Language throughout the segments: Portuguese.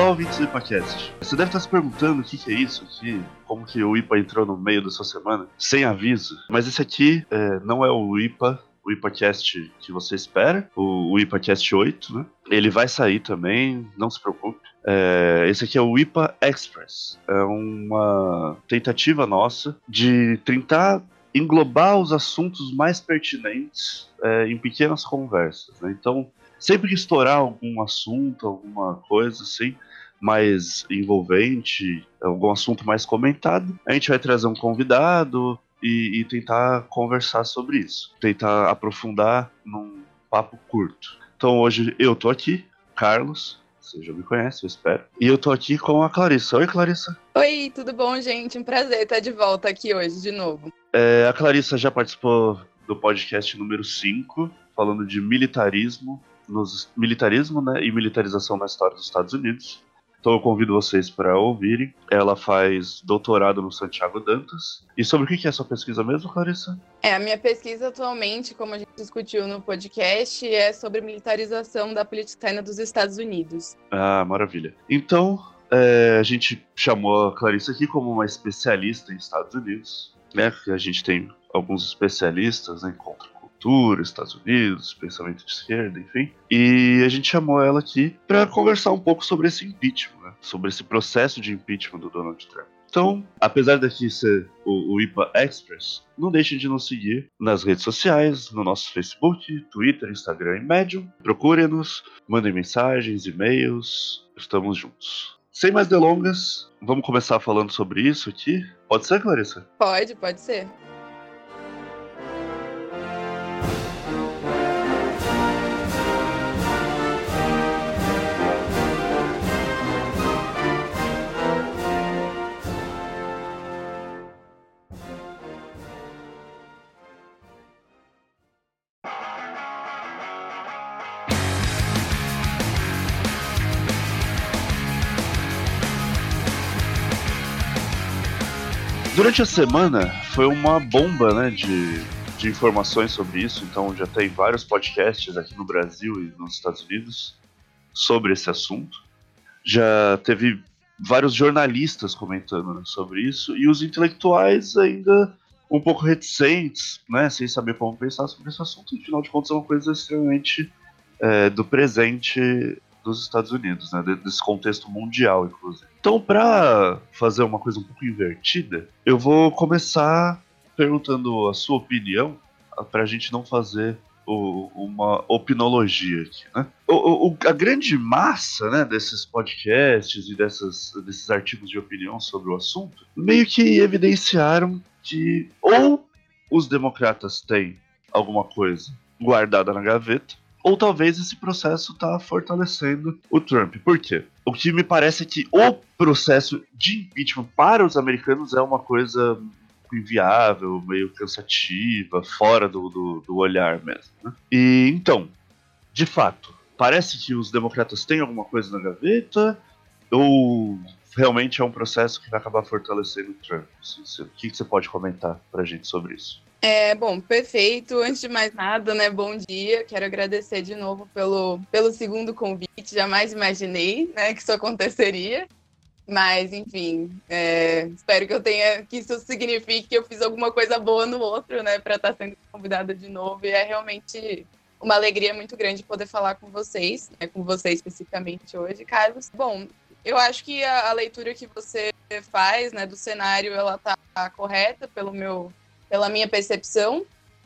Olá, ouvintes do IPAcast. Você deve estar se perguntando o que, que é isso aqui, como que o IPA entrou no meio da sua semana, sem aviso. Mas esse aqui é, não é o IPA, o IPAcast que você espera, o, o IPAcast 8, né? Ele vai sair também, não se preocupe. É, esse aqui é o IPA Express. É uma tentativa nossa de tentar englobar os assuntos mais pertinentes é, em pequenas conversas. Né? Então, sempre que estourar algum assunto, alguma coisa assim, mais envolvente, algum assunto mais comentado, a gente vai trazer um convidado e, e tentar conversar sobre isso, tentar aprofundar num papo curto. Então hoje eu tô aqui, Carlos, você já me conhece, eu espero. E eu tô aqui com a Clarissa. Oi, Clarissa. Oi, tudo bom, gente? Um prazer estar de volta aqui hoje de novo. É, a Clarissa já participou do podcast número 5, falando de militarismo nos militarismo né, e militarização na história dos Estados Unidos. Então eu convido vocês para ouvirem. Ela faz doutorado no Santiago Dantas. E sobre o que é a sua pesquisa mesmo, Clarissa? É, a minha pesquisa atualmente, como a gente discutiu no podcast, é sobre militarização da política externa dos Estados Unidos. Ah, maravilha. Então, é, a gente chamou a Clarissa aqui como uma especialista em Estados Unidos. Né? A gente tem alguns especialistas né, em contra cultura, Estados Unidos, pensamento de esquerda, enfim. E a gente chamou ela aqui para conversar um pouco sobre esse impeachment, né? sobre esse processo de impeachment do Donald Trump. Então, apesar daqui ser o, o, IPA Express, não deixem de nos seguir nas redes sociais, no nosso Facebook, Twitter, Instagram e Medium. Procurem-nos, mandem mensagens, e-mails, estamos juntos. Sem mais delongas, vamos começar falando sobre isso aqui. Pode ser, Clarissa? Pode, pode ser. Durante a semana foi uma bomba né, de, de informações sobre isso, então já tem vários podcasts aqui no Brasil e nos Estados Unidos sobre esse assunto. Já teve vários jornalistas comentando né, sobre isso e os intelectuais ainda um pouco reticentes, né, sem saber como pensar sobre esse assunto. Afinal de contas, é uma coisa extremamente é, do presente dos Estados Unidos, né, desse contexto mundial, inclusive. Então, para fazer uma coisa um pouco invertida, eu vou começar perguntando a sua opinião, para a gente não fazer o, uma opinologia aqui, né? O, o, a grande massa né, desses podcasts e dessas, desses artigos de opinião sobre o assunto meio que evidenciaram que ou os democratas têm alguma coisa guardada na gaveta, ou talvez esse processo está fortalecendo o Trump. Por quê? O que me parece é que o processo de impeachment para os americanos é uma coisa inviável, meio cansativa, fora do, do, do olhar mesmo. Né? E então, de fato, parece que os democratas têm alguma coisa na gaveta ou realmente é um processo que vai acabar fortalecendo o Trump? O que você pode comentar para a gente sobre isso? É, bom, perfeito. Antes de mais nada, né, bom dia. Quero agradecer de novo pelo, pelo segundo convite. Jamais imaginei, né, que isso aconteceria. Mas, enfim, é, espero que eu tenha, que isso signifique que eu fiz alguma coisa boa no outro, né, para estar sendo convidada de novo. E é realmente uma alegria muito grande poder falar com vocês, né, com você especificamente hoje, Carlos. Bom, eu acho que a, a leitura que você faz, né, do cenário, ela tá correta pelo meu pela minha percepção.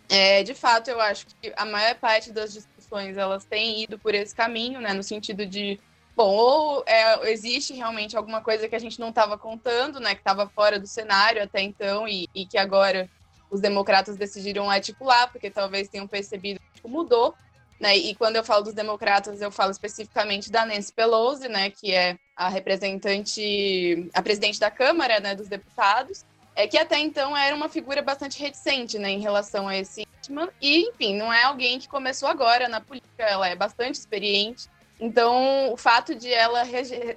É, de fato, eu acho que a maior parte das discussões elas têm ido por esse caminho, né, no sentido de, bom, ou é, existe realmente alguma coisa que a gente não estava contando, né, que estava fora do cenário até então e, e, que agora os democratas decidiram articular, porque talvez tenham percebido que mudou, né, e quando eu falo dos democratas, eu falo especificamente da Nancy Pelosi, né, que é a representante, a presidente da Câmara, né, dos deputados, é que até então era uma figura bastante reticente né, em relação a esse impeachment. E, enfim, não é alguém que começou agora na política, ela é bastante experiente. Então, o fato de ela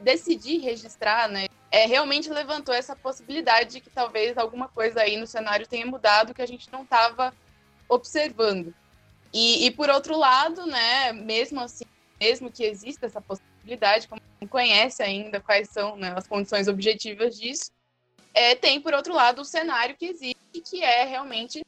decidir registrar, né, é, realmente levantou essa possibilidade de que talvez alguma coisa aí no cenário tenha mudado que a gente não estava observando. E, e, por outro lado, né, mesmo assim, mesmo que exista essa possibilidade, possibilidade, como não conhece ainda quais são né, as condições objetivas disso. É, tem, por outro lado, o cenário que existe, que é realmente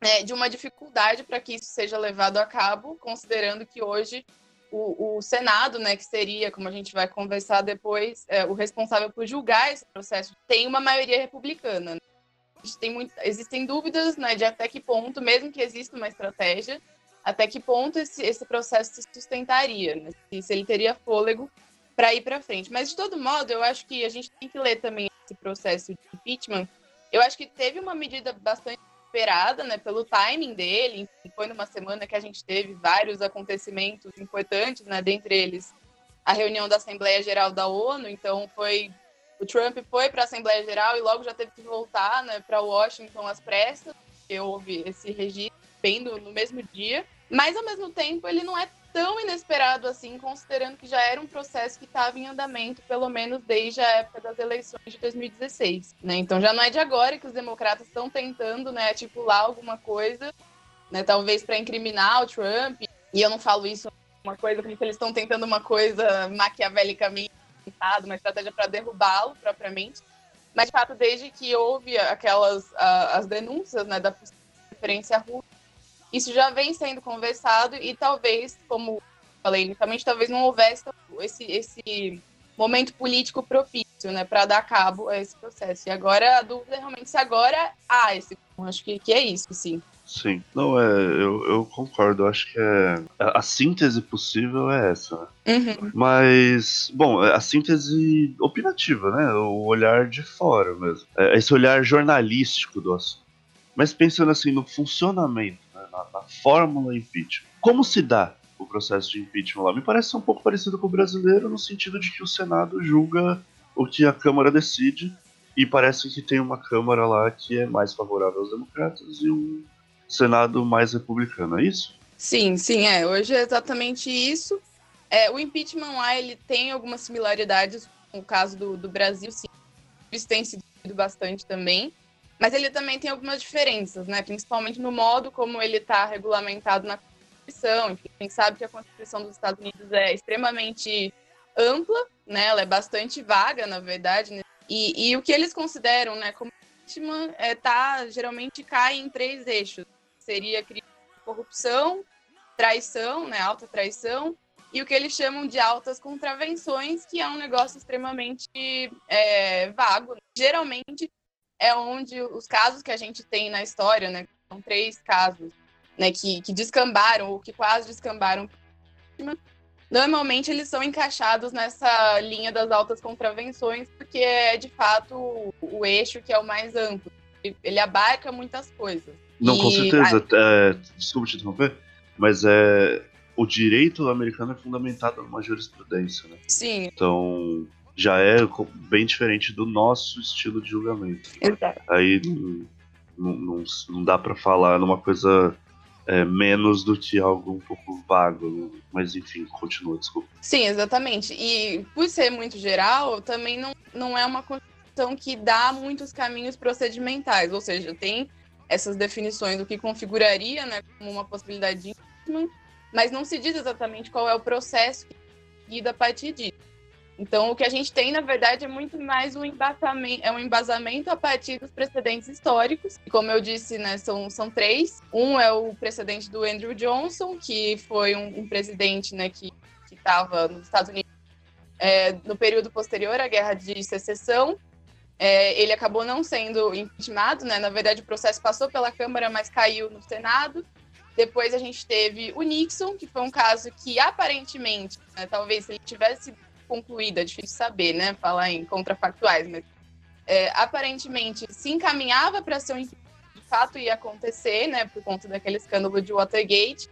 é, de uma dificuldade para que isso seja levado a cabo, considerando que hoje o, o, Senado, né, que seria, como a gente vai conversar depois, é, o responsável por julgar esse processo, tem uma maioria republicana. Né? Tem muito, existem dúvidas né, de até que ponto, mesmo que exista uma estratégia, até que ponto esse, esse processo se sustentaria, né? se, se ele teria fôlego para ir para frente. Mas, de todo modo, eu acho que a gente tem que ler também esse processo de impeachment. Eu acho que teve uma medida bastante esperada, né, pelo timing dele. Foi numa semana que a gente teve vários acontecimentos importantes, né, dentre eles a reunião da Assembleia Geral da ONU. Então foi o Trump foi para a Assembleia Geral e logo já teve que voltar, né, para Washington às pressas, porque houve esse registro bem no, no mesmo dia. Mas ao mesmo tempo ele não é tão inesperado assim, considerando que já era um processo que estava em andamento, pelo menos desde a época das eleições de 2016. Né? Então já não é de agora que os democratas estão tentando né, articular alguma coisa, né, talvez para incriminar o Trump. E eu não falo isso uma coisa porque eles estão tentando uma coisa maquiavelicamente uma estratégia para derrubá-lo propriamente. Mas, de fato, desde que houve aquelas uh, as denúncias né, da preferência russa, isso já vem sendo conversado e talvez, como falei inicialmente, talvez não houvesse esse, esse momento político propício, né, para dar cabo a esse processo. E agora a dúvida é realmente se agora há esse. Acho que, que é isso, sim. Sim, não é, eu, eu concordo. Acho que é a, a síntese possível é essa. Né? Uhum. Mas, bom, é a síntese opinativa, né? O olhar de fora mesmo. É esse olhar jornalístico do assunto. Mas pensando assim no funcionamento na, na fórmula impeachment. Como se dá o processo de impeachment lá? Me parece um pouco parecido com o brasileiro, no sentido de que o Senado julga o que a Câmara decide, e parece que tem uma Câmara lá que é mais favorável aos democratas e um Senado mais republicano, é isso? Sim, sim, é. Hoje é exatamente isso. É, o impeachment lá ele tem algumas similaridades com o caso do, do Brasil, sim. Isso tem sido bastante também. Mas ele também tem algumas diferenças, né? Principalmente no modo como ele está regulamentado na Constituição. Enfim, a gente sabe que a Constituição dos Estados Unidos é extremamente ampla, né? Ela é bastante vaga, na verdade. Né? E, e o que eles consideram, né, como vítima, é, tá, geralmente cai em três eixos. Seria crime de corrupção, traição, né, alta traição, e o que eles chamam de altas contravenções, que é um negócio extremamente é, vago. Geralmente é onde os casos que a gente tem na história, né, são três casos, né, que, que descambaram ou que quase descambaram, normalmente eles são encaixados nessa linha das altas contravenções, porque é de fato o, o eixo que é o mais amplo. Ele abarca muitas coisas. Não, e... com certeza. É, desculpa te interromper, mas é, o direito americano é fundamentado numa jurisprudência, né? Sim. Então, já é bem diferente do nosso estilo de julgamento. Exato. Aí não, não, não dá para falar numa coisa é, menos do que algo um pouco vago, mas enfim, continua, desculpa. Sim, exatamente. E por ser muito geral, também não, não é uma Constituição que dá muitos caminhos procedimentais, ou seja, tem essas definições do que configuraria né, como uma possibilidade de impeachment, mas não se diz exatamente qual é o processo seguido a partir disso. Então, o que a gente tem, na verdade, é muito mais um embasamento, é um embasamento a partir dos precedentes históricos. E como eu disse, né, são, são três. Um é o precedente do Andrew Johnson, que foi um, um presidente né, que estava nos Estados Unidos é, no período posterior à Guerra de Secessão. É, ele acabou não sendo impeachmentado, né? Na verdade, o processo passou pela Câmara, mas caiu no Senado. Depois a gente teve o Nixon, que foi um caso que aparentemente, né, talvez se ele tivesse concluída, é difícil saber, né? Falar em contrafactuais, mas é, aparentemente se encaminhava para ser um de fato ia acontecer, né? Por conta daquele escândalo de Watergate,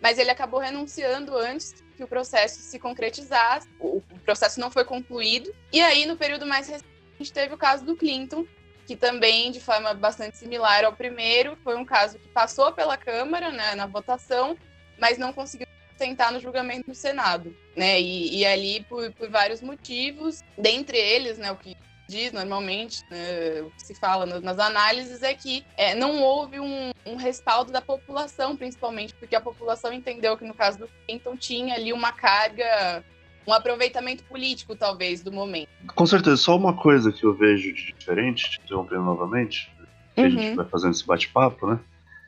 mas ele acabou renunciando antes que o processo se concretizasse. O, o processo não foi concluído. E aí, no período mais recente, teve o caso do Clinton, que também, de forma bastante similar ao primeiro, foi um caso que passou pela Câmara, né, na votação, mas não conseguiu sentar no julgamento no Senado, né? E, e ali por, por, vários motivos, dentre eles, né, o que diz normalmente, né, o que se fala nas análises é que é, não houve um, um, respaldo da população, principalmente porque a população entendeu que no caso do Clinton tinha ali uma carga um aproveitamento político, talvez, do momento. Com certeza, só uma coisa que eu vejo de diferente, te interrompendo novamente, que uhum. a gente uhum. vai fazendo esse bate-papo, né?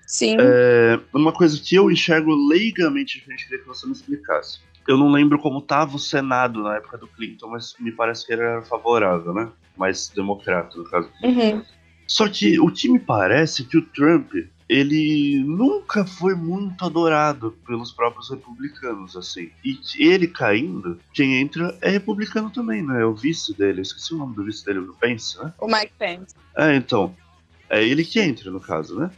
Sim. É, uma coisa que eu enxergo leigamente diferente, queria que você me explicasse. Eu não lembro como estava o Senado na época do Clinton, mas me parece que ele era favorável, né? Mais democrata, no caso. Uhum. Só que o que me parece é que o Trump, ele nunca foi muito adorado pelos próprios republicanos, assim. E ele caindo, quem entra é republicano também, né? É o vice dele. Eu esqueci o nome do vice dele, o Pence, né? O Mike Pence. É, então. É ele que entra, no caso, né?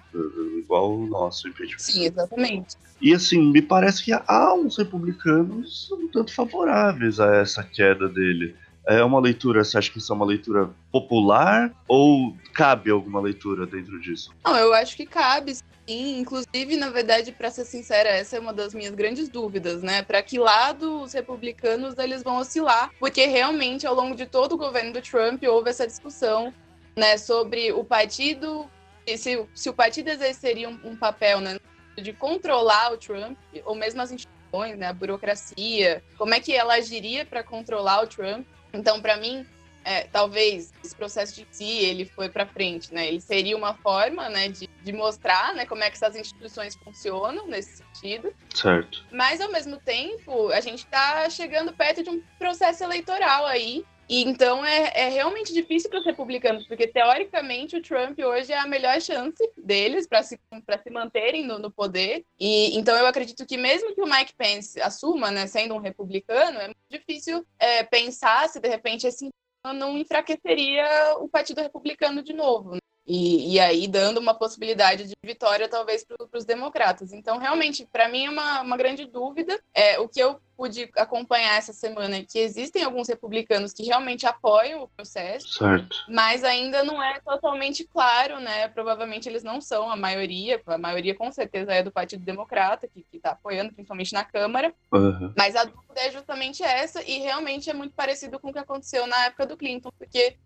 Igual o nosso impeachment. Sim, exatamente. E assim, me parece que há uns republicanos um tanto favoráveis a essa queda dele. É uma leitura, você acha que isso é uma leitura popular ou cabe alguma leitura dentro disso? Não, eu acho que cabe, sim. Inclusive, na verdade, para ser sincera, essa é uma das minhas grandes dúvidas, né? Para que lado os republicanos eles vão oscilar? Porque realmente, ao longo de todo o governo do Trump, houve essa discussão né, sobre o partido, se, se o partido exerceria um, um papel né, de controlar o Trump, ou mesmo as instituições, né, a burocracia, como é que ela agiria para controlar o Trump. Então, para mim, é, talvez esse processo de si ele foi para frente, né? Ele seria uma forma, né, de, de mostrar, né, como é que essas instituições funcionam nesse sentido. Certo. Mas ao mesmo tempo, a gente está chegando perto de um processo eleitoral aí e então é, é realmente difícil para os republicanos, porque teoricamente o Trump hoje é a melhor chance deles para se, se manterem no, no, poder. E então eu acredito que mesmo que o Mike Pence assuma, né, sendo um republicano, é muito difícil é, pensar se de repente esse não enfraqueceria o Partido Republicano de novo. Né? E, e, aí dando uma possibilidade de vitória, talvez, para os democratas. Então, realmente, para mim é uma, uma grande dúvida. É, o que eu pude acompanhar essa semana é que existem alguns republicanos que realmente apoiam o processo, certo. mas ainda não é totalmente claro, né? Provavelmente eles não são a maioria, a maioria com certeza é do Partido Democrata, que está apoiando, principalmente na Câmara. Uhum. Mas a dúvida é justamente essa, e realmente é muito parecido com o que aconteceu na época do Clinton, porque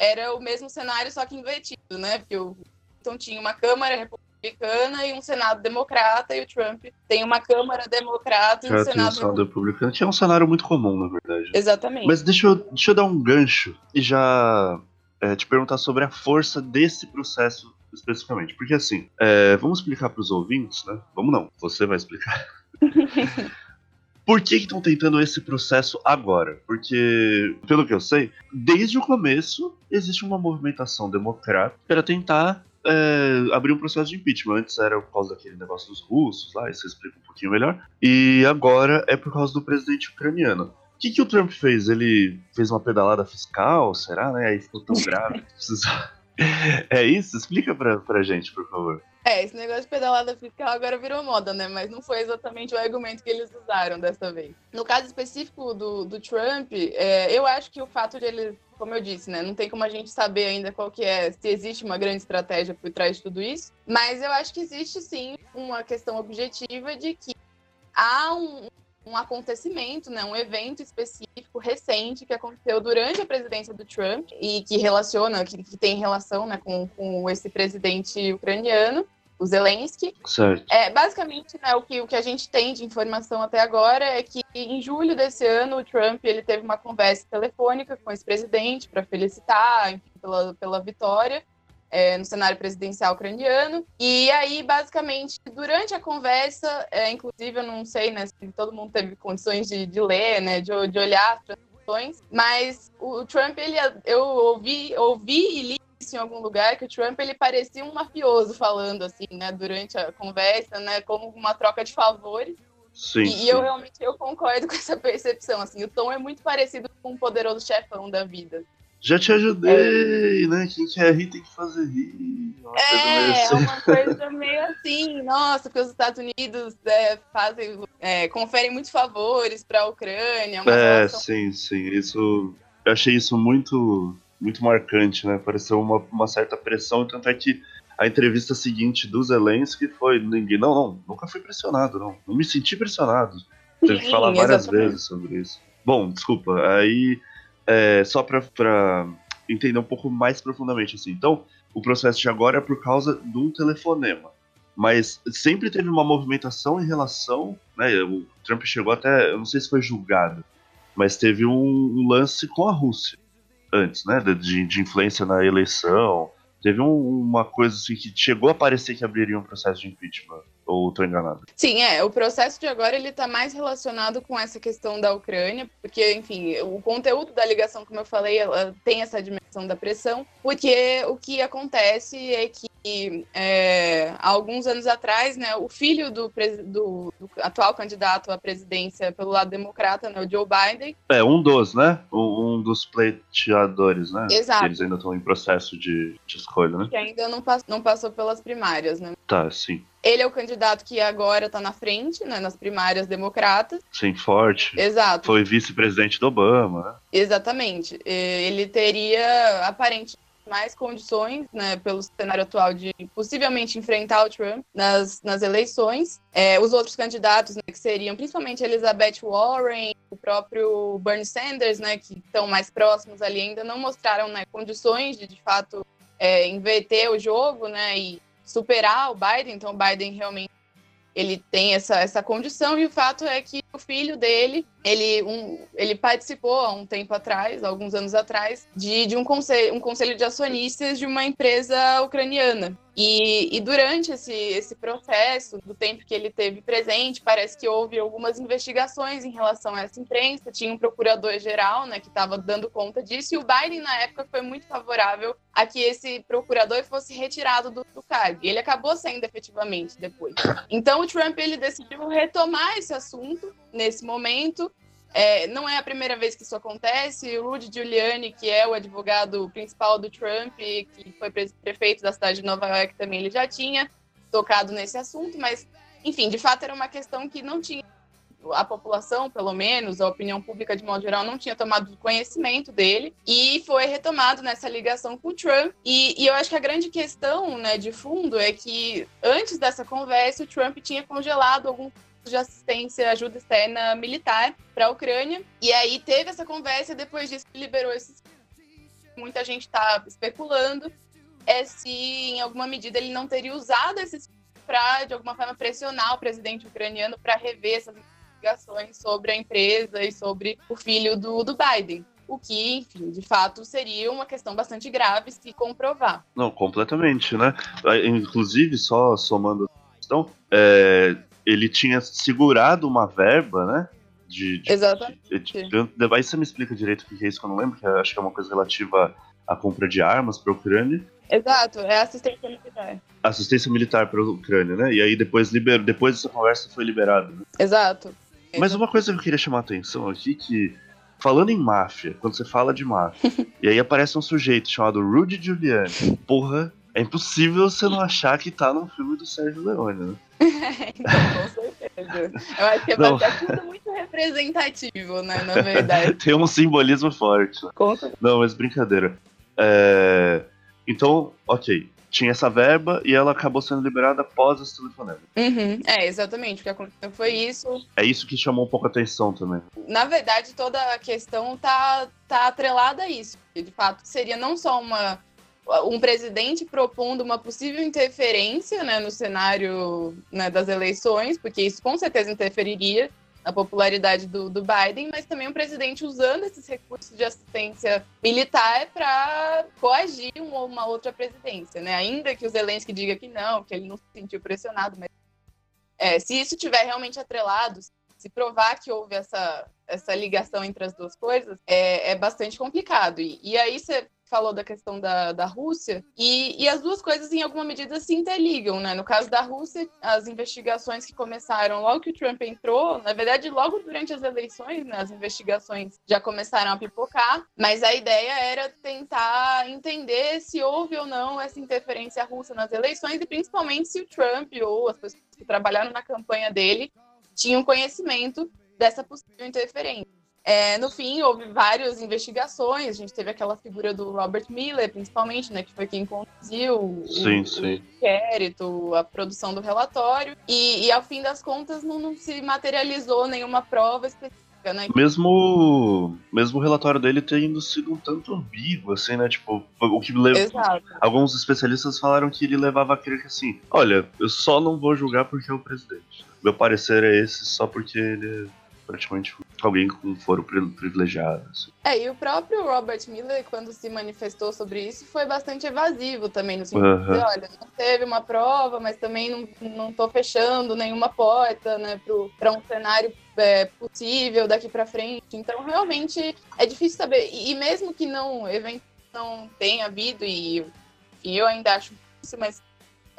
era o mesmo cenário, só que invertido, né? Porque o Clinton tinha uma Câmara republicana e um Senado democrata, e o Trump tem uma Câmara democrata e um Senado, Senado republicano. Tinha um cenário muito comum, na verdade. Exatamente. Mas deixa eu, deixa eu dar um gancho e já é, te perguntar sobre a força desse processo especificamente. Porque assim, é, vamos explicar para os ouvintes, né? Vamos não, você vai explicar. Por que estão tentando esse processo agora? Porque, pelo que eu sei, desde o começo existe uma movimentação democrática para tentar é, abrir um processo de impeachment. Antes era por causa daquele negócio dos russos, lá, isso explica um pouquinho melhor. E agora é por causa do presidente ucraniano. O que, que o Trump fez? Ele fez uma pedalada fiscal, será, né? Aí ficou tão grave. É isso? Explica pra, pra gente, por favor. É, esse negócio de pedalada fiscal agora virou moda, né? Mas não foi exatamente o argumento que eles usaram dessa vez. No caso específico do, do Trump, é, eu acho que o fato de ele, como eu disse, né? Não tem como a gente saber ainda qual que é, se existe uma grande estratégia por trás de tudo isso. Mas eu acho que existe sim uma questão objetiva de que há um, um acontecimento, né, um evento específico recente que aconteceu durante a presidência do Trump e que relaciona, que, que tem relação né, com, com esse presidente ucraniano, o Zelensky. Certo. É, basicamente, né, o, que, o que a gente tem de informação até agora é que em julho desse ano o Trump ele teve uma conversa telefônica com esse presidente para felicitar enfim, pela, pela vitória é, no cenário presidencial ucraniano. E aí, basicamente, durante a conversa, é, inclusive, eu não sei né, se todo mundo teve condições de, de ler, né, de, de olhar as transcrições, mas o Trump, ele, eu ouvi, ouvi e li isso em algum lugar que o Trump ele parecia um mafioso falando assim, né, durante a conversa, né, como uma troca de favores. Sim, e, sim. eu realmente eu concordo com essa percepção, assim, o tom é muito parecido com um poderoso chefão da vida. Já te ajudei, é. né? Quem quer rir tem que fazer rir. Uma é, é uma coisa meio assim, nossa, porque os Estados Unidos é, fazem, é, conferem muitos favores para a Ucrânia. é, relação... sim, sim. Isso, eu achei isso muito, muito marcante, né? Pareceu uma, uma certa pressão, tanto é que a entrevista seguinte do Zelensky foi ninguém, não, não, nunca fui pressionado, não, não me senti pressionado. Teve que falar várias exatamente. vezes sobre isso. Bom, desculpa, aí é, só para entender um pouco mais profundamente assim. Então, o processo de agora é por causa do telefonema. Mas sempre teve uma movimentação em relação. Né, o Trump chegou até. Eu não sei se foi julgado. mas teve um, um lance com a Rússia antes, né? De, de influência na eleição. Teve um, uma coisa assim que chegou a parecer que abriria um processo de impeachment. Ou tô enganado? Sim, é. O processo de agora ele tá mais relacionado com essa questão da Ucrânia, porque, enfim, o conteúdo da ligação, como eu falei, ela tem essa dimensão da pressão, porque o que acontece é que é, há alguns anos atrás, né, o filho do, do, do, atual candidato à presidência pelo lado democrata, né, o Joe Biden. É, um dos, né? Um, um dos pleiteadores, né? Exato. Eles ainda estão em processo de, de escolha, né? Que ainda não, pass não passou pelas primárias, né? Tá, sim. Ele é o candidato que agora está na frente, né, nas primárias democratas. Sim, forte. Exato. Foi vice-presidente do Obama, né? Exatamente. Ele teria, aparentemente, mais condições, né, pelo cenário atual, de possivelmente enfrentar o Trump nas, nas eleições. É, os outros candidatos, né, que seriam principalmente Elizabeth Warren, o próprio Bernie Sanders, né, que estão mais próximos ali, ainda não mostraram né, condições de, de fato, é, inverter o jogo, né, e superar o Biden. Então, o Biden realmente ele tem essa, essa condição e o fato é que o filho dele ele, um, ele participou há um tempo atrás, alguns anos atrás, de, de um, conselho, um conselho de acionistas de uma empresa ucraniana. E, e, durante esse, esse processo, do tempo que ele teve presente, parece que houve algumas investigações em relação a essa imprensa. Tinha um procurador-geral né, que estava dando conta disso, e o Biden, na época, foi muito favorável a que esse procurador fosse retirado do, do cargo. E ele acabou sendo efetivamente depois. Então, o Trump ele decidiu retomar esse assunto nesse momento. É, não é a primeira vez que isso acontece. O Rudy Giuliani, que é o advogado principal do Trump, que foi prefeito da cidade de Nova York, também ele já tinha tocado nesse assunto, mas, enfim, de fato era uma questão que não tinha a população, pelo menos, a opinião pública de modo geral, não tinha tomado conhecimento dele e foi retomado nessa ligação com o Trump. E, e, eu acho que a grande questão né, de fundo é que antes dessa conversa, o Trump tinha congelado algum de assistência, ajuda externa militar para a Ucrânia. E aí teve essa conversa, depois disso liberou esses. Muita gente está especulando é se, em alguma medida, ele não teria usado esses para, de alguma forma, pressionar o presidente ucraniano para rever essas investigações sobre a empresa e sobre o filho do, do Biden o que, enfim, de fato seria uma questão bastante grave se comprovar. Não, completamente, né? Inclusive, só somando a questão, é, ele tinha segurado uma verba, né? De, de, Exatamente. De, de, aí você me explica direito o que é isso que eu não lembro, que acho que é uma coisa relativa à compra de armas para a Ucrânia. Exato, é assistência militar. Assistência militar para a Ucrânia, né? E aí depois, liber... depois dessa conversa foi liberado. Né? Exato. Mas uma coisa que eu queria chamar a atenção aqui que falando em máfia, quando você fala de máfia, e aí aparece um sujeito chamado Rudy Giuliani. Porra, é impossível você não achar que tá num filme do Sérgio Leone, né? então, com certeza. Eu acho que é não. tudo muito representativo, né? Na verdade. Tem um simbolismo forte. Conta. Não, mas brincadeira. É... Então, ok. Tinha essa verba e ela acabou sendo liberada após esse telefonema. Uhum. É, exatamente. O que aconteceu foi isso. É isso que chamou um pouco a atenção também. Na verdade, toda a questão tá, tá atrelada a isso. De fato, seria não só uma um presidente propondo uma possível interferência né, no cenário né, das eleições, porque isso com certeza interferiria na popularidade do, do Biden, mas também um presidente usando esses recursos de assistência militar para coagir uma, uma, outra presidência, né? Ainda que o Zelensky diga que não, que ele não se sentiu pressionado, mas é, se isso tiver realmente atrelado, se provar que houve essa, essa ligação entre as duas coisas, é, é bastante complicado. E, e aí você falou da questão da, da Rússia, e, e as duas coisas, em alguma medida, se interligam, né? No caso da Rússia, as investigações que começaram logo que o Trump entrou, na verdade, logo durante as eleições, né, as investigações já começaram a pipocar, mas a ideia era tentar entender se houve ou não essa interferência russa nas eleições, e principalmente se o Trump ou as pessoas que trabalharam na campanha dele tinham conhecimento dessa possível interferência. É, no fim, houve várias investigações. A gente teve aquela figura do Robert Miller, principalmente, né, que foi quem conduziu sim, o, sim. o inquérito, a produção do relatório. E, e ao fim das contas, não, não, se materializou nenhuma prova específica. Né? Mesmo, mesmo o relatório dele tendo sido um tanto ambíguo, assim, né? Tipo, o que leva... Alguns especialistas falaram que ele levava a crer que assim, olha, eu só não vou julgar porque é o presidente. Meu parecer é esse só porque ele é praticamente alguém com foro privilegiado. Assim. É, e o próprio Robert Miller, quando se manifestou sobre isso, foi bastante evasivo também, no sentido uhum. de, olha, não teve uma prova, mas também não, não tô fechando nenhuma porta, né, para um cenário é, possível daqui para frente. Então, realmente, é difícil saber. E, e mesmo que não, evento não tenha havido, e, e eu ainda acho isso, mas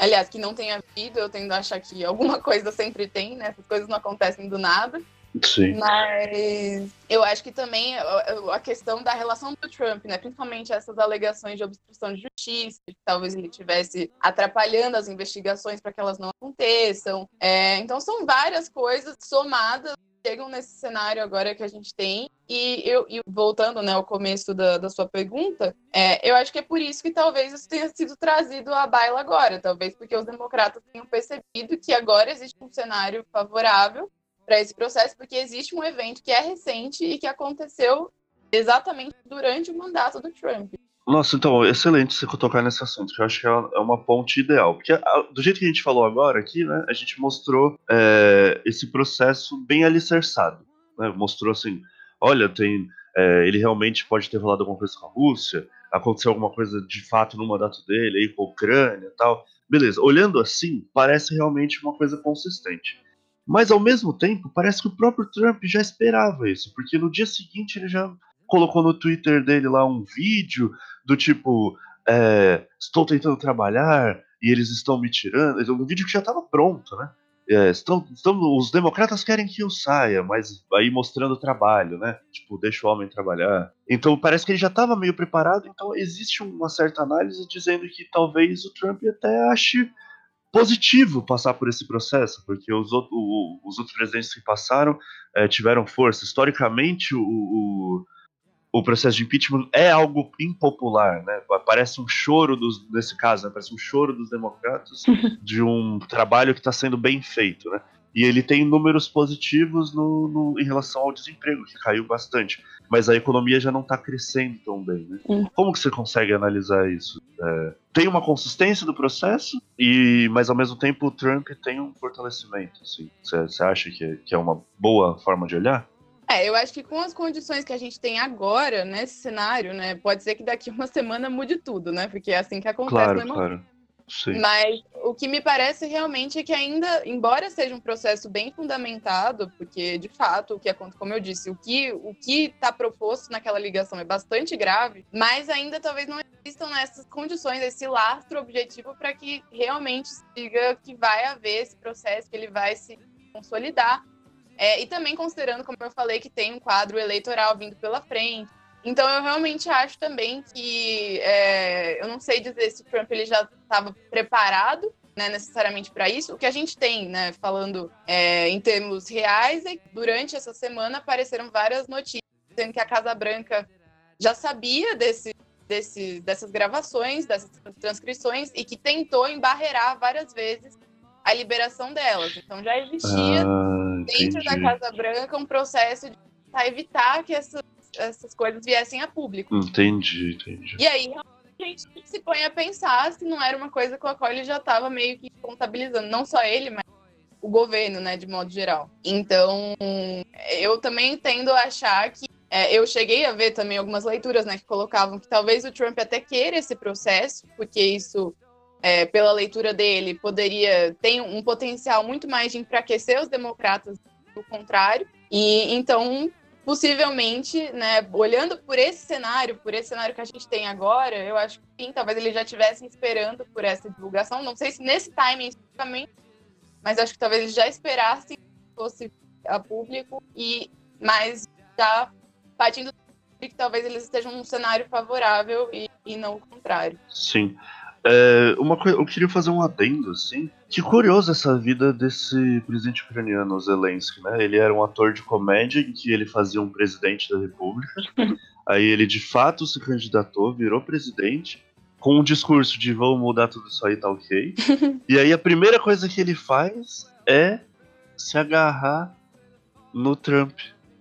aliás, que não tenha havido, eu tendo a achar que alguma coisa sempre tem, né? Essas coisas não acontecem do nada. Sim. Mas eu acho que também a questão da relação do Trump, né? Principalmente essas alegações de obstrução de justiça, que talvez ele estivesse atrapalhando as investigações para que elas não aconteçam. É, então são várias coisas somadas chegam nesse cenário agora que a gente tem. E eu e voltando né, ao começo da, da sua pergunta, é, eu acho que é por isso que talvez isso tenha sido trazido à baila agora. Talvez porque os democratas tenham percebido que agora existe um cenário favorável para esse processo, porque existe um evento que é recente e que aconteceu exatamente durante o mandato do Trump. Nossa, então, excelente você tocar nesse assunto, que eu acho que é, é uma ponte ideal. Porque do jeito que a gente falou agora aqui, né, a gente mostrou é, esse processo bem alicerçado. Né? Mostrou assim, olha, tem, é, ele realmente pode ter rolado alguma coisa com a Rússia, aconteceu alguma coisa de fato no mandato dele aí com a Ucrânia e tal. Beleza, olhando assim, parece realmente uma coisa consistente. Mas ao mesmo tempo, parece que o próprio Trump já esperava isso, porque no dia seguinte ele já colocou no Twitter dele lá um vídeo do tipo: é, Estou tentando trabalhar e eles estão me tirando. Um vídeo que já estava pronto, né? É, estão, estão, os democratas querem que eu saia, mas aí mostrando trabalho, né? Tipo, deixa o homem trabalhar. Então parece que ele já estava meio preparado, então existe uma certa análise dizendo que talvez o Trump até ache positivo passar por esse processo, porque os, outros, os outros presidentes que passaram é, tiveram força. Historicamente, o, o, o, processo de impeachment é algo impopular, né? Parece um choro dos, nesse caso, né? parece um choro dos democratas de um trabalho que está sendo bem feito, né? E ele tem números positivos no, no, em relação ao desemprego, que caiu bastante. Mas a economia já não está crescendo tão bem. Né? Hum. Como que você consegue analisar isso? É, tem uma consistência do processo, e mas ao mesmo tempo o Trump tem um fortalecimento. Assim. Você, você acha que é, que é uma boa forma de olhar? É, eu acho que com as condições que a gente tem agora, nesse cenário, né, pode ser que daqui uma semana mude tudo, né? Porque é assim que acontece claro, no claro. Sim. Mas o que me parece realmente é que ainda, embora seja um processo bem fundamentado, porque de fato, o que acontece, como eu disse, o que o que está proposto naquela ligação é bastante grave, mas ainda talvez não existam nessas condições, esse lastro objetivo para que realmente se diga que vai haver esse processo, que ele vai se consolidar. É, e também considerando, como eu falei, que tem um quadro eleitoral vindo pela frente, então eu realmente acho também que é, eu não sei dizer se o Trump ele já estava preparado né, necessariamente para isso. O que a gente tem, né, falando é, em termos reais, é que durante essa semana apareceram várias notícias dizendo que a Casa Branca já sabia desse, desse, dessas gravações, dessas transcrições e que tentou embarrear várias vezes a liberação delas. Então já existia ah, dentro da Casa Branca um processo de evitar que essas essas coisas viessem a público. Entendi, entendi. E aí a gente se põe a pensar se não era uma coisa com a qual ele já estava meio que contabilizando, não só ele, mas o governo, né, de modo geral. Então, eu também tendo a achar que é, eu cheguei a ver também algumas leituras, né, que colocavam que talvez o Trump até queira esse processo, porque isso, é, pela leitura dele, poderia ter um potencial muito mais de enfraquecer os democratas do contrário. E então possivelmente, né, olhando por esse cenário, por esse cenário que a gente tem agora, eu acho que sim, talvez eles já estivessem esperando por essa divulgação. Não sei se nesse timing especificamente, mas acho que talvez eles já esperassem que fosse a público e mais já partindo que talvez eles estejam num cenário favorável e, e não o contrário. Sim. É, uma coisa, eu queria fazer um adendo, assim. Que curioso essa vida desse presidente ucraniano, Zelensky, né? Ele era um ator de comédia em que ele fazia um presidente da república. Aí ele de fato se candidatou, virou presidente, com um discurso de vamos mudar tudo isso aí, tá ok. e aí a primeira coisa que ele faz é se agarrar no Trump.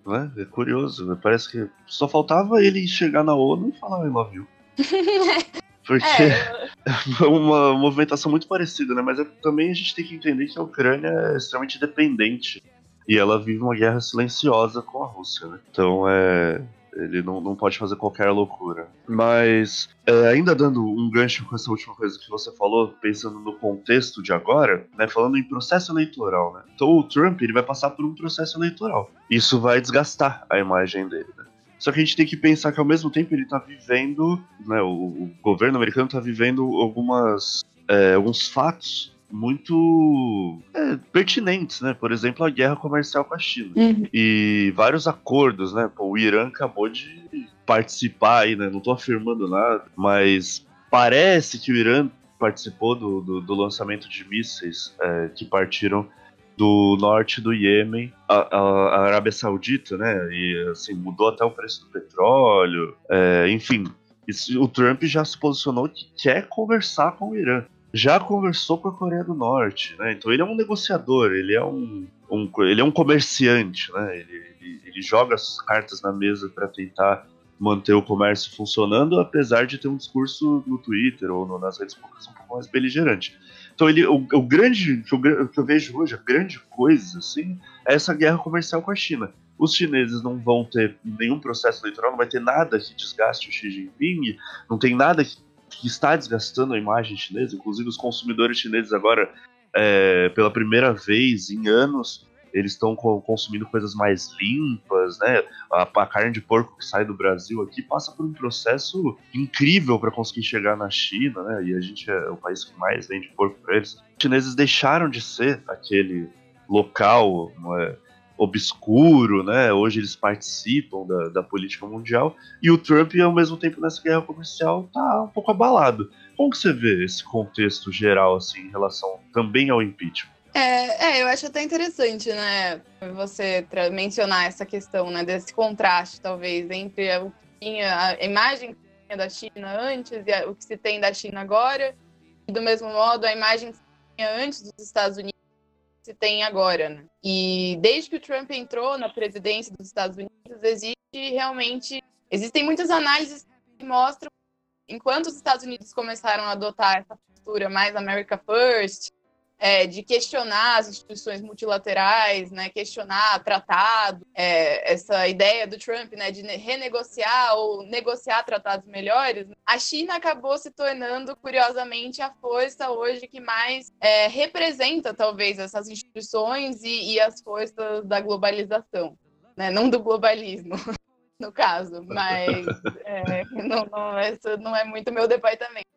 Né? É curioso, parece que só faltava ele chegar na ONU e falar I love you. Porque é. é uma movimentação muito parecida, né? Mas é, também a gente tem que entender que a Ucrânia é extremamente dependente e ela vive uma guerra silenciosa com a Rússia, né? Então é ele não, não pode fazer qualquer loucura. Mas, é, ainda dando um gancho com essa última coisa que você falou, pensando no contexto de agora, né, falando em processo eleitoral, né? Então o Trump ele vai passar por um processo eleitoral. Isso vai desgastar a imagem dele, né? Só que a gente tem que pensar que ao mesmo tempo ele está vivendo, né, o, o, governo americano está vivendo algumas, é, alguns fatos muito é, pertinentes, né? Por exemplo, a guerra comercial com a China. Uhum. E vários acordos, né? Pô, o Irã acabou de participar aí, né? Não tô afirmando nada, mas parece que o Irã participou do, do, do lançamento de mísseis é, que partiram do norte do Iêmen, a, a, Arábia Saudita, né? E assim, mudou até o preço do petróleo, é, enfim. Isso, o Trump já se posicionou que quer conversar com o Irã já conversou com a Coreia do Norte, né? Então ele é um negociador, ele é um, um ele é um comerciante, né? Ele, ele, ele joga as cartas na mesa para tentar manter o comércio funcionando, apesar de ter um discurso no Twitter ou no, nas redes públicas um pouco mais beligerante. Então ele, o, o grande eu, que eu vejo hoje, a grande coisa, assim, é essa guerra comercial com a China. Os chineses não vão ter nenhum processo eleitoral, não vai ter nada que desgaste o Xi Jinping, não tem nada que que está desgastando a imagem chinesa, inclusive os consumidores chineses agora, é, pela primeira vez em anos, eles estão consumindo coisas mais limpas, né? A, a, carne de porco que sai do Brasil aqui passa por um processo incrível para conseguir chegar na China, né? E a gente é o país que mais vende porco para eles. Os chineses deixaram de ser aquele local é, obscuro, né? Hoje eles participam da, da, política mundial e o Trump, ao mesmo tempo nessa guerra comercial, tá um pouco abalado. Como que você vê esse contexto geral assim em relação também ao impeachment? É, é eu acho até interessante, né? Você mencionar essa questão, né? Desse contraste, talvez, entre tinha, a imagem da China antes e o que se tem da China agora, e do mesmo modo a imagem que se tinha antes dos Estados Unidos se tem agora. Né? E desde que o Trump entrou na presidência dos Estados Unidos, existe realmente. Existem muitas análises que mostram, enquanto os Estados Unidos começaram a adotar essa postura mais America First, é, de questionar as instituições multilaterais, né, questionar tratado, é, essa ideia do Trump né, de renegociar ou negociar tratados melhores, a China acabou se tornando, curiosamente, a força hoje que mais é, representa, talvez, essas instituições e, e as forças da globalização, né, não do globalismo. No caso, mas é, não, não, isso não é muito meu departamento.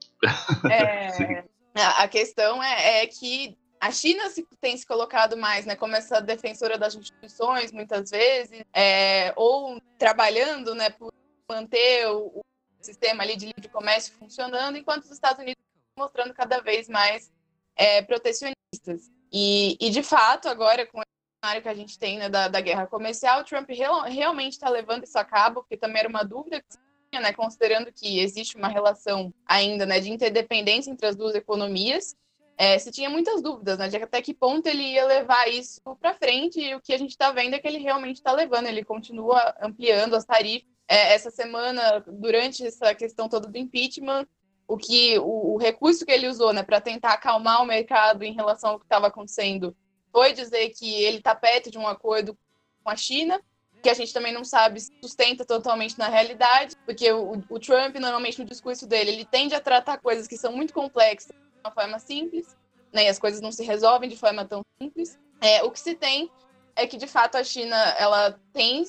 É, a questão é, é, que a China se, tem se colocado mais né, como essa defensora das instituições, muitas vezes, é, ou trabalhando né, por manter o, o, sistema ali de livre comércio funcionando, enquanto os Estados Unidos mostrando cada vez mais é, protecionistas. E, e, de fato, agora, com o cenário que a gente tem né, da, da, guerra comercial, o Trump real, realmente está levando isso a cabo, porque também era uma dúvida que né, considerando que existe uma relação ainda né, de interdependência entre as duas economias, é, se tinha muitas dúvidas né, de até que ponto ele ia levar isso para frente, e o que a gente está vendo é que ele realmente está levando, ele continua ampliando as tarifas. É, essa semana, durante essa questão toda do impeachment, o que o, o recurso que ele usou né, para tentar acalmar o mercado em relação ao que estava acontecendo foi dizer que ele está perto de um acordo com a China, que a gente também não sabe se sustenta totalmente na realidade, porque o, o, Trump, normalmente, no discurso dele, ele tende a tratar coisas que são muito complexas de uma forma simples, né, e as coisas não se resolvem de forma tão simples. É, o que se tem é que, de fato, a China, ela tem,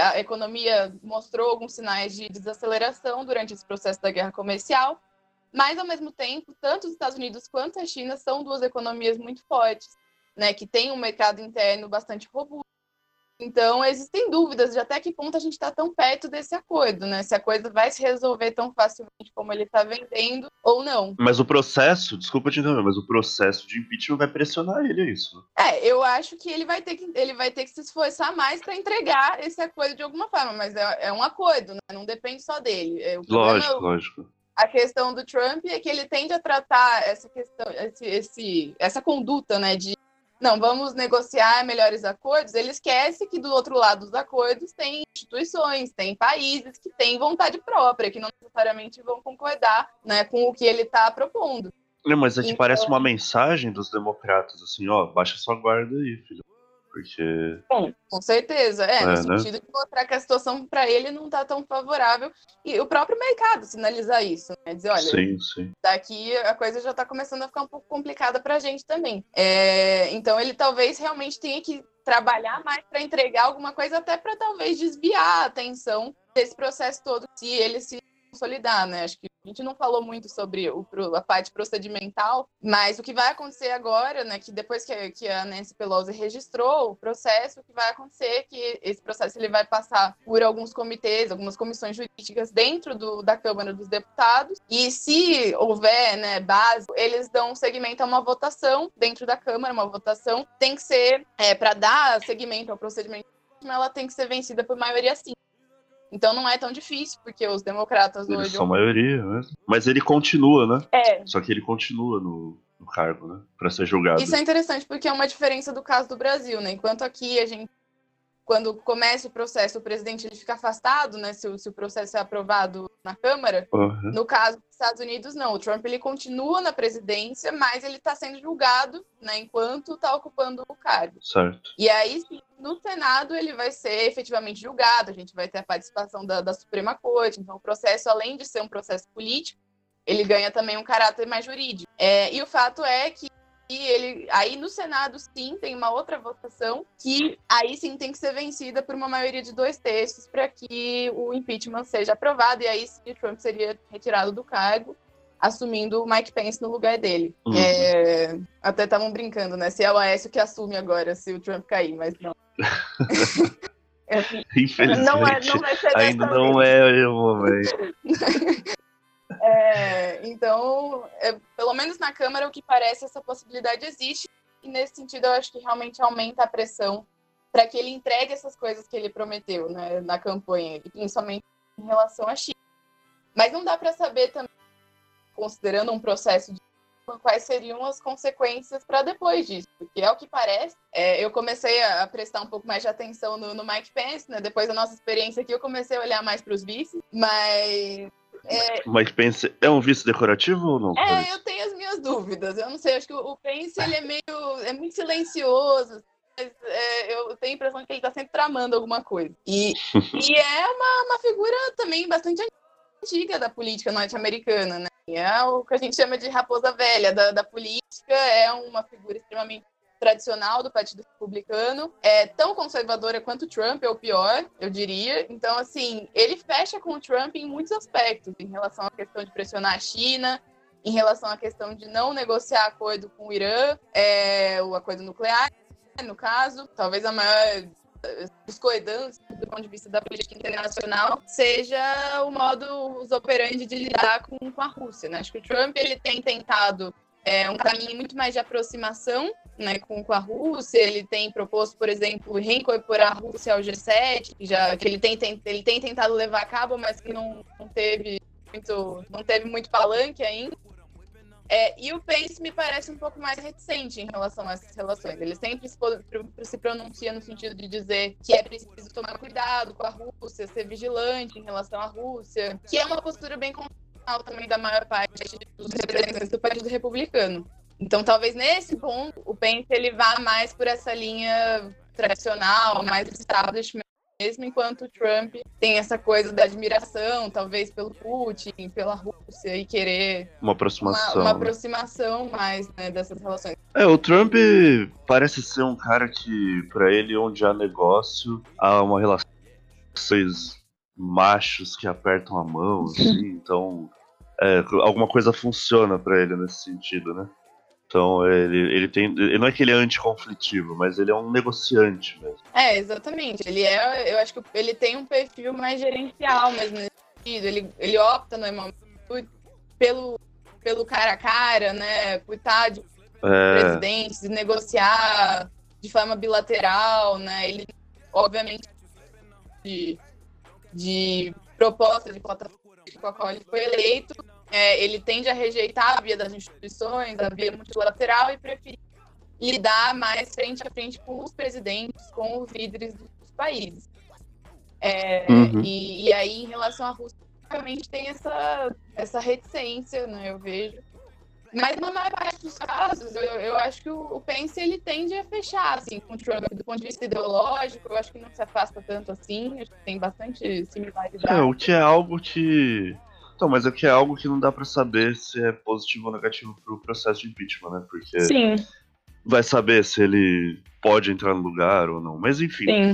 a economia mostrou alguns sinais de desaceleração durante esse processo da guerra comercial, mas, ao mesmo tempo, tanto os Estados Unidos quanto a China são duas economias muito fortes, né, que têm um mercado interno bastante robusto, então, existem dúvidas de até que ponto a gente está tão perto desse acordo, né? Se a coisa vai se resolver tão facilmente como ele está vendendo ou não. Mas o processo, desculpa te interromper, mas o processo de impeachment vai pressionar ele, é isso? É, eu acho que ele vai ter que, ele vai ter que se esforçar mais para entregar esse acordo de alguma forma, mas é, é um acordo, né? não depende só dele. É, lógico, é lógico. A questão do Trump é que ele tende a tratar essa questão, esse, esse, essa conduta, né, de não, vamos negociar melhores acordos, ele esquece que do outro lado dos acordos tem instituições, tem países que têm vontade própria, que não necessariamente vão concordar né, com o que ele está propondo. Não, mas é que então... parece uma mensagem dos democratas, assim, ó, baixa sua guarda aí, filho. Porque. Bom, com certeza. É, é no né? sentido de mostrar que a situação para ele não está tão favorável. E o próprio mercado sinalizar isso, né? Dizer, olha, sim, sim. daqui a coisa já está começando a ficar um pouco complicada para a gente também. É, então ele talvez realmente tenha que trabalhar mais para entregar alguma coisa, até para talvez desviar a atenção desse processo todo, se ele se consolidar, né? Acho que a gente não falou muito sobre o, a parte procedimental, mas o que vai acontecer agora, né, que depois que, que a Nancy Pelosi registrou o processo, o que vai acontecer é que esse processo ele vai passar por alguns comitês, algumas comissões jurídicas dentro do, da Câmara dos Deputados, e se houver né, base, eles dão segmento a uma votação dentro da Câmara, uma votação tem que ser, é, para dar segmento ao procedimento, ela tem que ser vencida por maioria sim. Então não é tão difícil, porque os democratas Eles hoje. são a maioria mesmo. Mas ele continua, né? É. Só que ele continua no, no cargo, né? Pra ser julgado. Isso é interessante, porque é uma diferença do caso do Brasil, né? Enquanto aqui a gente. Quando começa o processo, o presidente ele fica afastado, né? Se o, se o processo é aprovado na Câmara. Uhum. No caso dos Estados Unidos, não. O Trump ele continua na presidência, mas ele está sendo julgado, né? Enquanto está ocupando o cargo. Certo. E aí, sim, no Senado ele vai ser efetivamente julgado, a gente vai ter a participação da, da, Suprema Corte, então o processo, além de ser um processo político, ele ganha também um caráter mais jurídico. É, e o fato é que ele, aí no Senado sim tem uma outra votação que aí sim tem que ser vencida por uma maioria de dois terços para que o impeachment seja aprovado e aí sim o Trump seria retirado do cargo assumindo o Mike Pence no lugar dele. Uhum. É, até estavam brincando, né? Se é o Aécio que assume agora, se o Trump cair, mas não. Infelizmente, não é, não vai ser ainda não é o momento. é, então, é, pelo menos na Câmara, o que parece, essa possibilidade existe. E nesse sentido, eu acho que realmente aumenta a pressão para que ele entregue essas coisas que ele prometeu né, na campanha, principalmente em relação à China. Mas não dá para saber também considerando um processo de quais seriam as consequências para depois disso, porque é o que parece. É, eu comecei a prestar um pouco mais de atenção no, no Mike Pence, né? Depois da nossa experiência aqui, eu comecei a olhar mais para os vices, mas é... Mike Pence é um vice decorativo ou não? É, eu tenho as minhas dúvidas. Eu não sei, acho que o Pence ele é meio é muito silencioso. Mas, é, eu tenho a impressão que ele está sempre tramando alguma coisa. E, e é uma, uma figura também bastante antiga da política norte-americana, né? É o que a gente chama de raposa velha da, da política, é uma figura extremamente tradicional do Partido Republicano, é tão conservadora quanto Trump, é o pior, eu diria. Então, assim, ele fecha com o Trump em muitos aspectos, em relação à questão de pressionar a China, em relação à questão de não negociar acordo com o Irã, é, o acordo nuclear, no caso, talvez a maior discordância do ponto de vista da política internacional seja o modo os operandi de lidar com, com a Rússia. Né? Acho que o Trump ele tem tentado é, um caminho muito mais de aproximação né, com, com a Rússia. Ele tem proposto, por exemplo, reincorporar a Rússia ao G7, que, já, que ele, tem, tem, ele tem tentado levar a cabo, mas que não, não teve muito, não teve muito palanque ainda. É, e o Pence me parece um pouco mais reticente em relação a essas relações. Ele sempre se pronuncia no sentido de dizer que é preciso tomar cuidado com a Rússia, ser vigilante em relação à Rússia, que é uma postura bem convencional também da maior parte dos representantes do Partido Republicano. Então, talvez nesse ponto, o Pence ele vá mais por essa linha tradicional, mais establishment mesmo enquanto o Trump tem essa coisa da admiração, talvez pelo Putin, pela Rússia e querer uma aproximação, uma, uma aproximação mais né, dessas relações. É, o Trump parece ser um cara que para ele onde há negócio há uma relação vocês machos que apertam a mão, assim, então é, alguma coisa funciona para ele nesse sentido, né? Então ele, ele tem. Ele não é que ele é anticonflitivo, mas ele é um negociante mesmo. É, exatamente. Ele é. Eu acho que ele tem um perfil mais gerencial, mas nesse sentido. Ele, ele opta normalmente pelo, pelo cara a cara, né? Por estar de é... presidentes, de negociar de forma bilateral, né? Ele, obviamente, de, de proposta de plataforma com a qual ele foi eleito, é, ele tende a rejeitar a via das instituições, a via multilateral e preferir lidar mais frente a frente com os presidentes, com os líderes dos países. É, uhum. e, e, aí, em relação à Rússia, realmente tem essa, essa reticência, né, eu vejo. Mas na maior parte dos casos, eu, eu acho que o, o Pence ele tende a fechar assim, com Trump do ponto de vista ideológico. Eu acho que não se afasta tanto assim. Acho que tem bastante similaridade. É, o que é algo que. Então, mas é que é algo que não dá para saber se é positivo ou negativo pro processo de impeachment, né? Porque Sim. vai saber se ele pode entrar no lugar ou não. Mas enfim. Sim.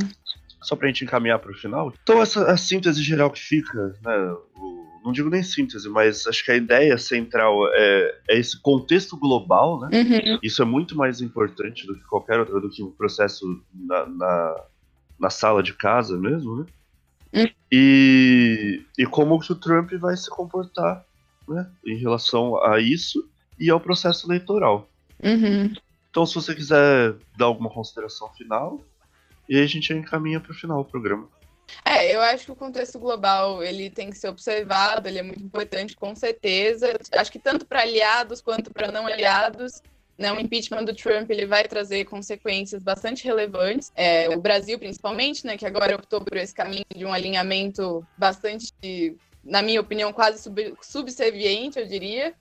Só pra gente encaminhar pro final. Então, essa a síntese geral que fica, né? O, não digo nem síntese, mas acho que a ideia central é, é esse contexto global, né? Uhum. Isso é muito mais importante do que qualquer outro, do que o processo na, na, na sala de casa mesmo, né? Hum. E, e como que o Trump vai se comportar né, em relação a isso e ao processo eleitoral. Uhum. Então, se você quiser dar alguma consideração final, e aí a gente encaminha para o final do programa. É, eu acho que o contexto global ele tem que ser observado, ele é muito importante, com certeza. Acho que tanto para aliados quanto para não aliados. Né, o impeachment do Trump ele vai trazer consequências bastante relevantes. É, o Brasil, principalmente, né, que agora optou por esse caminho de um alinhamento bastante, na minha opinião, quase sub, subserviente, eu diria.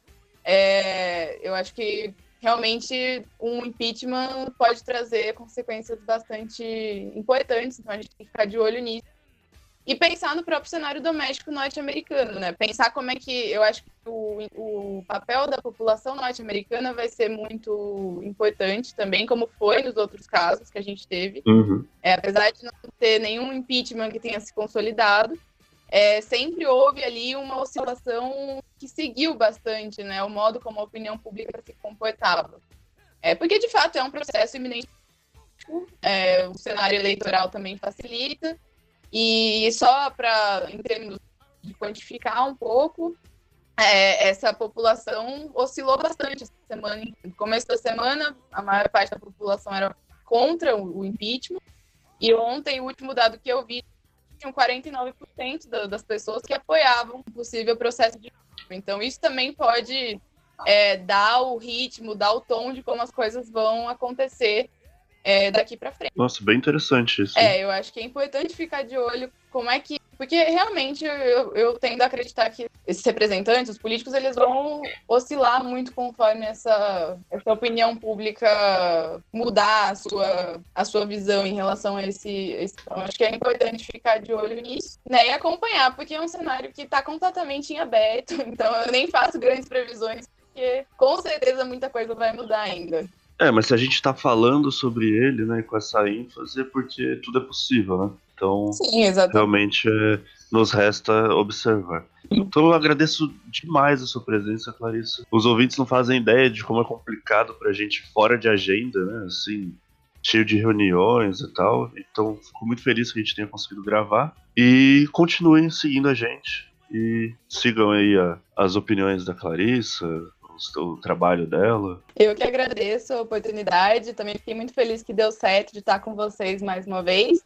É, eu acho que realmente um impeachment pode trazer consequências bastante importantes, então a gente tem que ficar de olho nisso. E pensar no próprio cenário doméstico norte-americano, né? Pensar como é que eu acho que o, o papel da população norte-americana vai ser muito importante também, como foi nos outros casos que a gente teve. Uhum. É, apesar de não ter nenhum impeachment que tenha se consolidado, é, sempre houve ali uma oscilação que seguiu bastante, né? O modo como a opinião pública se comportava. É, porque, de fato, é um processo iminente. É, o cenário eleitoral também facilita. E só para, quantificar um pouco, é, essa população oscilou bastante essa semana. No começo da semana, a maior parte da população era contra o impeachment. E ontem, o último dado que eu vi, tinham 49% das pessoas que apoiavam o possível processo de impeachment. Então, isso também pode é, dar o ritmo, dar o tom de como as coisas vão acontecer é, daqui para frente. Nossa, bem interessante isso. É, eu acho que é importante ficar de olho como é que. Porque realmente eu, eu tendo a acreditar que esses representantes, os políticos, eles vão oscilar muito conforme essa, essa opinião pública mudar a sua, a sua visão em relação a esse, esse. Então, acho que é importante ficar de olho nisso né, e acompanhar, porque é um cenário que está completamente em aberto, então eu nem faço grandes previsões, porque com certeza muita coisa vai mudar ainda. É, mas se a gente tá falando sobre ele, né, com essa ênfase, é porque tudo é possível, né? Então, Sim, realmente é, nos resta observar. Então eu agradeço demais a sua presença, Clarissa. Os ouvintes não fazem ideia de como é complicado pra gente fora de agenda, né? Assim, cheio de reuniões e tal. Então, fico muito feliz que a gente tenha conseguido gravar. E continuem seguindo a gente. E sigam aí a, as opiniões da Clarissa, o trabalho dela. Eu que agradeço a oportunidade, também fiquei muito feliz que deu certo de estar com vocês mais uma vez.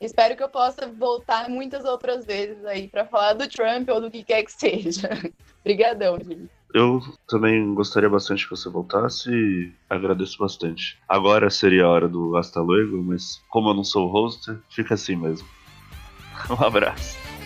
Espero que eu possa voltar muitas outras vezes aí para falar do Trump ou do que quer que seja. Obrigadão, gente. Eu também gostaria bastante que você voltasse e agradeço bastante. Agora seria a hora do Hasta Luego, mas como eu não sou o host, fica assim mesmo. Um abraço.